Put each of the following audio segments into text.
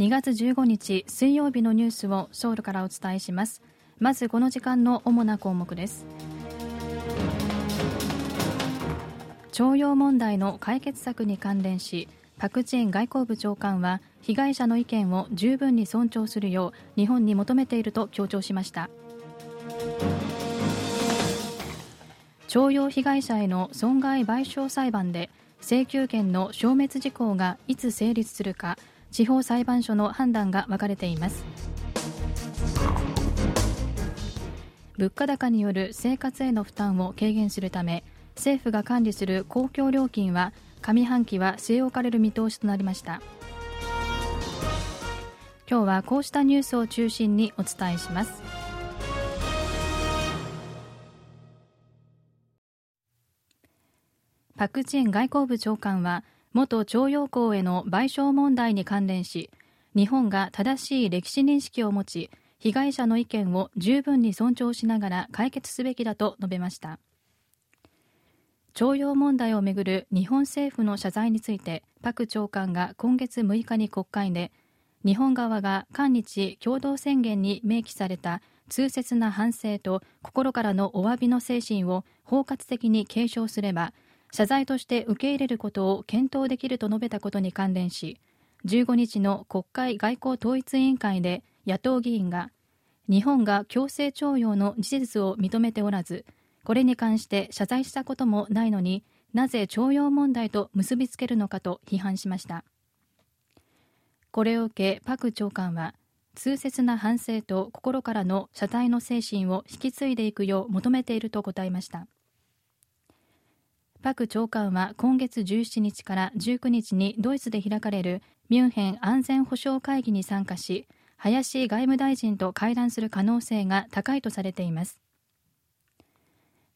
2月15日水曜日のニュースをソウルからお伝えします。まずこの時間の主な項目です。徴用問題の解決策に関連しパク・チン外交部長官は被害者の意見を十分に尊重するよう日本に求めていると強調しました。徴用被害者への損害賠償裁判で請求権の消滅事項がいつ成立するか地方裁判所の判断が分かれています。物価高による生活への負担を軽減するため政府が管理する公共料金は上半期は据え置かれる見通しとなりました。今日はこうしたニュースを中心にお伝えします。パク・チン外交部長官は元徴用工への賠償問題に関連し日本が正しい歴史認識を持ち被害者の意見を十分に尊重しながら解決すべきだと述べました。徴用問題をめぐる日本政府の謝罪についてパク長官が今月6日に国会で日本側が韓日共同宣言に明記された痛切な反省と心からのお詫びの精神を包括的に継承すれば謝罪として受け入れることを検討できると述べたことに関連し15日の国会外交統一委員会で野党議員が日本が強制徴用の事実を認めておらずこれに関して謝罪したこともないのになぜ徴用問題と結びつけるのかと批判しました。これを受けパク長官は痛切な反省と心からの謝罪の精神を引き継いでいくよう求めていると答えました。パク長官は今月17日から19日にドイツで開かれるミュンヘン安全保障会議に参加し林外務大臣と会談する可能性が高いとされています。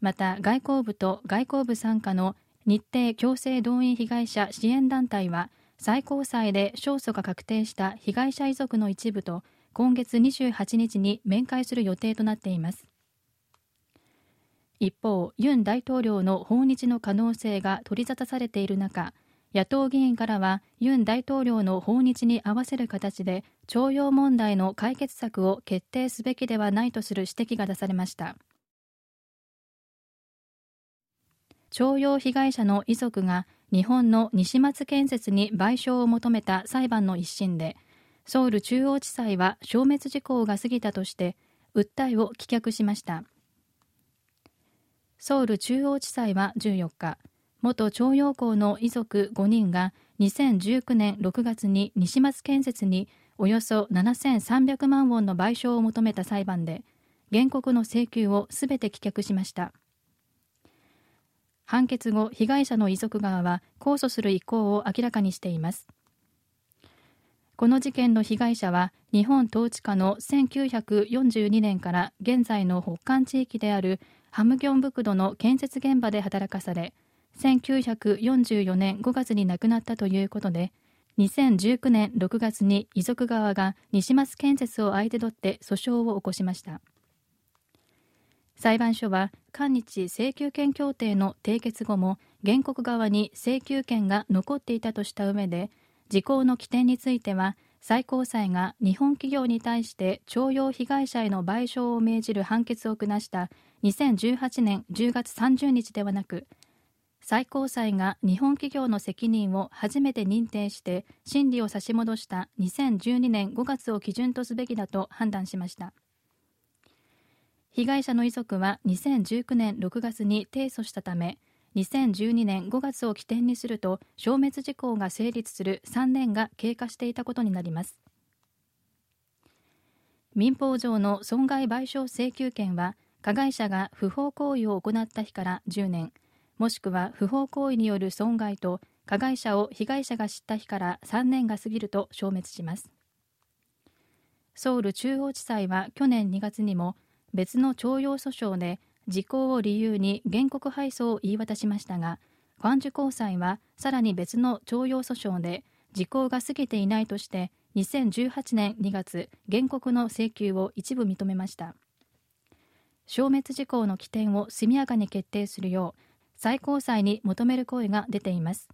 また外交部と外交部傘下の日程強制動員被害者支援団体は最高裁で勝訴が確定した被害者遺族の一部と今月28日に面会する予定となっています。一方、ユン大統領の訪日の可能性が取り沙汰されている中、野党議員からはユン大統領の訪日に合わせる形で徴用問題の解決策を決定すべきではないとする指摘が出されました。徴用被害者の遺族が日本の西松建設に賠償を求めた裁判の一審でソウル中央地裁は消滅事項が過ぎたとして訴えを棄却しました。ソウル中央地裁は14日元徴用工の遺族5人が2019年6月に西松建設におよそ7300万ウォンの賠償を求めた裁判で原告の請求をすべて棄却しました。判決後被害者の遺族側は控訴する意向を明らかにしています。この事件の被害者は日本統治下の1942年から現在の北韓地域であるハムギョンブクドの建設現場で働かされ1944年5月に亡くなったということで2019年6月に遺族側が西松建設を相手取って訴訟を起こしました。裁判所は韓日請求権協定の締結後も原告側に請求権が残っていたとした上で時効の起点については最高裁が日本企業に対して徴用被害者への賠償を命じる判決を下した2018年10月30日ではなく最高裁が日本企業の責任を初めて認定して審理を差し戻した2012年5月を基準とすべきだと判断しました。被害者の遺族は2019年6月に提訴したため2012年5月を起点にすると消滅事項が成立する3年が経過していたことになります。民法上の損害賠償請求権は加害者が不法行為を行った日から10年もしくは不法行為による損害と加害者を被害者が知った日から3年が過ぎると消滅します。ソウル中央地裁は去年2月にも別の徴用訴訟で時効を理由に原告敗訴を言い渡しましたがファンジュ高裁はさらに別の徴用訴訟で時効が過ぎていないとして2018年2月原告の請求を一部認めました。消滅事項の起点を速やかに決定するよう最高裁に求める声が出ています。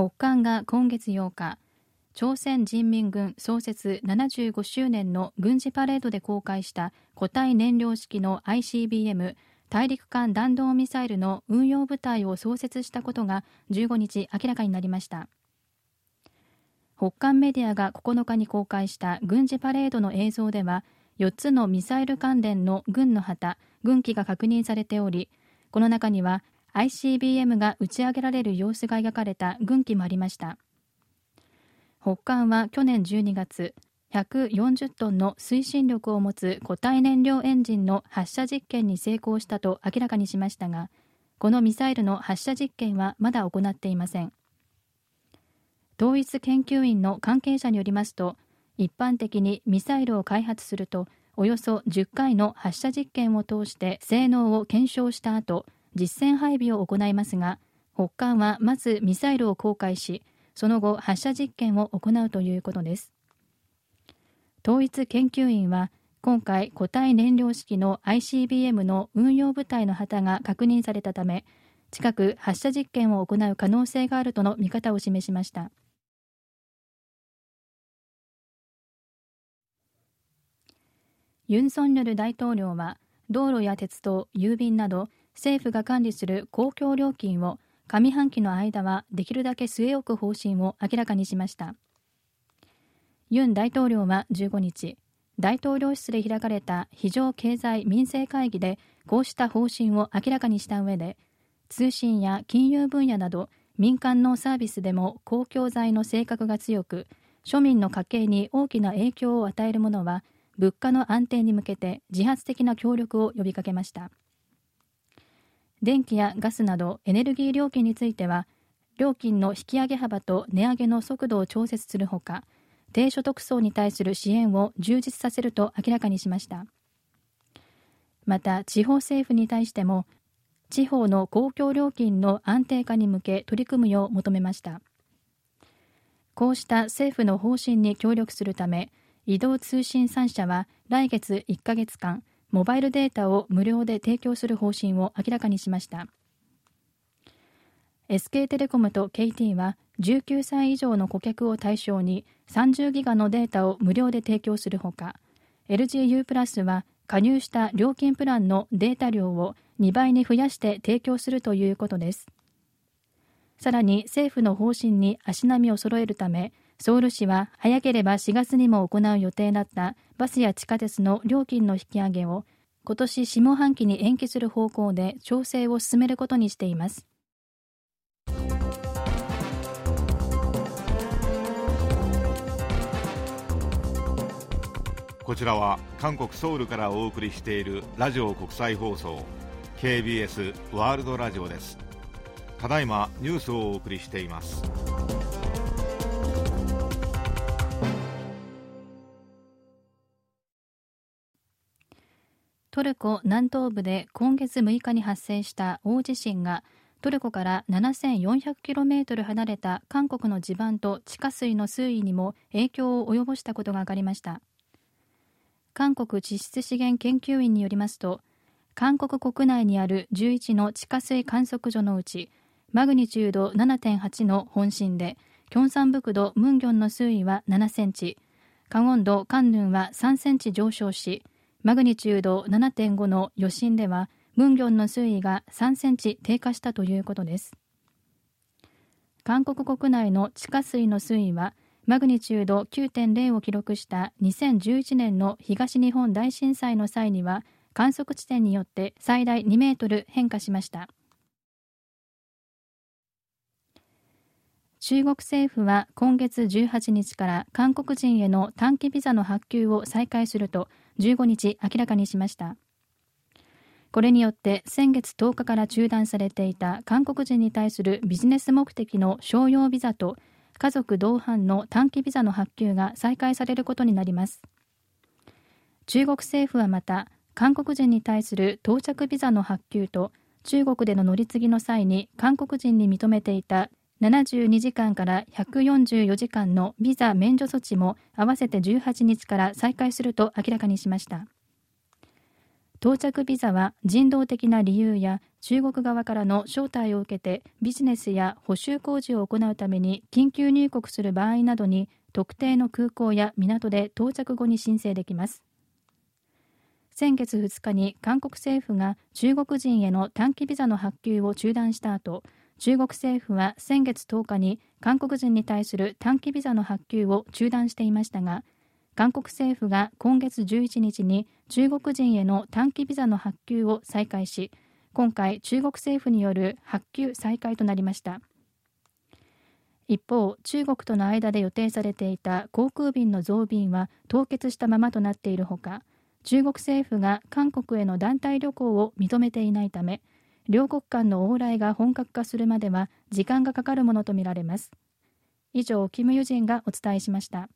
北韓が今月8日朝鮮人民軍創設75周年の軍事パレードで公開した固体燃料式の ICBM 大陸間弾道ミサイルの運用部隊を創設したことが15日明らかになりました。北韓メディアが9日に公開した軍事パレードの映像では4つのミサイル関連の軍の旗軍機が確認されておりこの中には ICBM が打ち上げられる様子が描かれた軍機もありました。北韓は去年12月140トンの推進力を持つ固体燃料エンジンの発射実験に成功したと明らかにしましたがこのミサイルの発射実験はまだ行っていません。統一研究院の関係者によりますと一般的にミサイルを開発するとおよそ10回の発射実験を通して性能を検証した後実戦配備を行いますが北韓はまずミサイルを公開しその後発射実験を行うということです。統一研究院は今回固体燃料式の ICBM の運用部隊の旗が確認されたため近く発射実験を行う可能性があるとの見方を示しました。ユン・ソンニョル大統領は道路や鉄道、郵便など政府が管理する公共料金を上半期の間はできるだけ据え置く方針を明らかにしました。ユン大統領は15日大統領室で開かれた非常経済民生会議でこうした方針を明らかにした上で通信や金融分野など民間のサービスでも公共財の性格が強く庶民の家計に大きな影響を与えるものは物価の安定に向けて自発的な協力を呼びかけました。電気やガスなどエネルギー料金については料金の引き上げ幅と値上げの速度を調節するほか低所得層に対する支援を充実させると明らかにしました。また地方政府に対しても地方の公共料金の安定化に向け取り組むよう求めました。こうした政府の方針に協力するため移動通信3社は来月1ヶ月間モバイルデータを無料で提供する方針を明らかにしました。SK テレコムと KT は19歳以上の顧客を対象に30ギガのデータを無料で提供するほか LGU プラスは加入した料金プランのデータ量を2倍に増やして提供するということです。さらに政府の方針に足並みを揃えるためソウル市は早ければ4月にも行う予定だったバスや地下鉄の料金の引き上げを今年下半期に延期する方向で調整を進めることにしています。こちらは韓国ソウルからお送りしているラジオ国際放送 KBS ワールドラジオです。ただいまニュースをお送りしています。トルコ南東部で今月6日に発生した大地震がトルコから 7400km 離れた韓国の地盤と地下水の水位にも影響を及ぼしたことが分かりました。韓国地質資源研究院によりますと韓国国内にある11の地下水観測所のうちマグニチュード7.8の本震でキョンサンブクドムンギョンの水位は7センチカゴンドカンヌンは3センチ上昇しマグニチュード7.5の余震ではムンギョンの水位が3センチ低下したということです。韓国国内の地下水の水位はマグニチュード9.0を記録した2011年の東日本大震災の際には観測地点によって最大2メートル変化しました。中国政府は今月18日から韓国人への短期ビザの発給を再開すると15日明らかにしました。これによって先月10日から中断されていた韓国人に対するビジネス目的の商用ビザと家族同伴の短期ビザの発給が再開されることになります。中国政府はまた韓国人に対する到着ビザの発給と中国での乗り継ぎの際に韓国人に認めていた72時間から144時間のビザ免除措置も合わせて18日から再開すると明らかにしました。到着ビザは人道的な理由や中国側からの招待を受けてビジネスや補修工事を行うために緊急入国する場合などに特定の空港や港で到着後に申請できます。先月2日に韓国政府が中国人への短期ビザの発給を中断した後中国政府は先月10日に韓国人に対する短期ビザの発給を中断していましたが韓国政府が今月11日に中国人への短期ビザの発給を再開し今回中国政府による発給再開となりました。一方中国との間で予定されていた航空便の増便は凍結したままとなっているほか中国政府が韓国への団体旅行を認めていないため両国間の往来が本格化するまでは時間がかかるものとみられます。以上キム・ユジンがお伝えしました。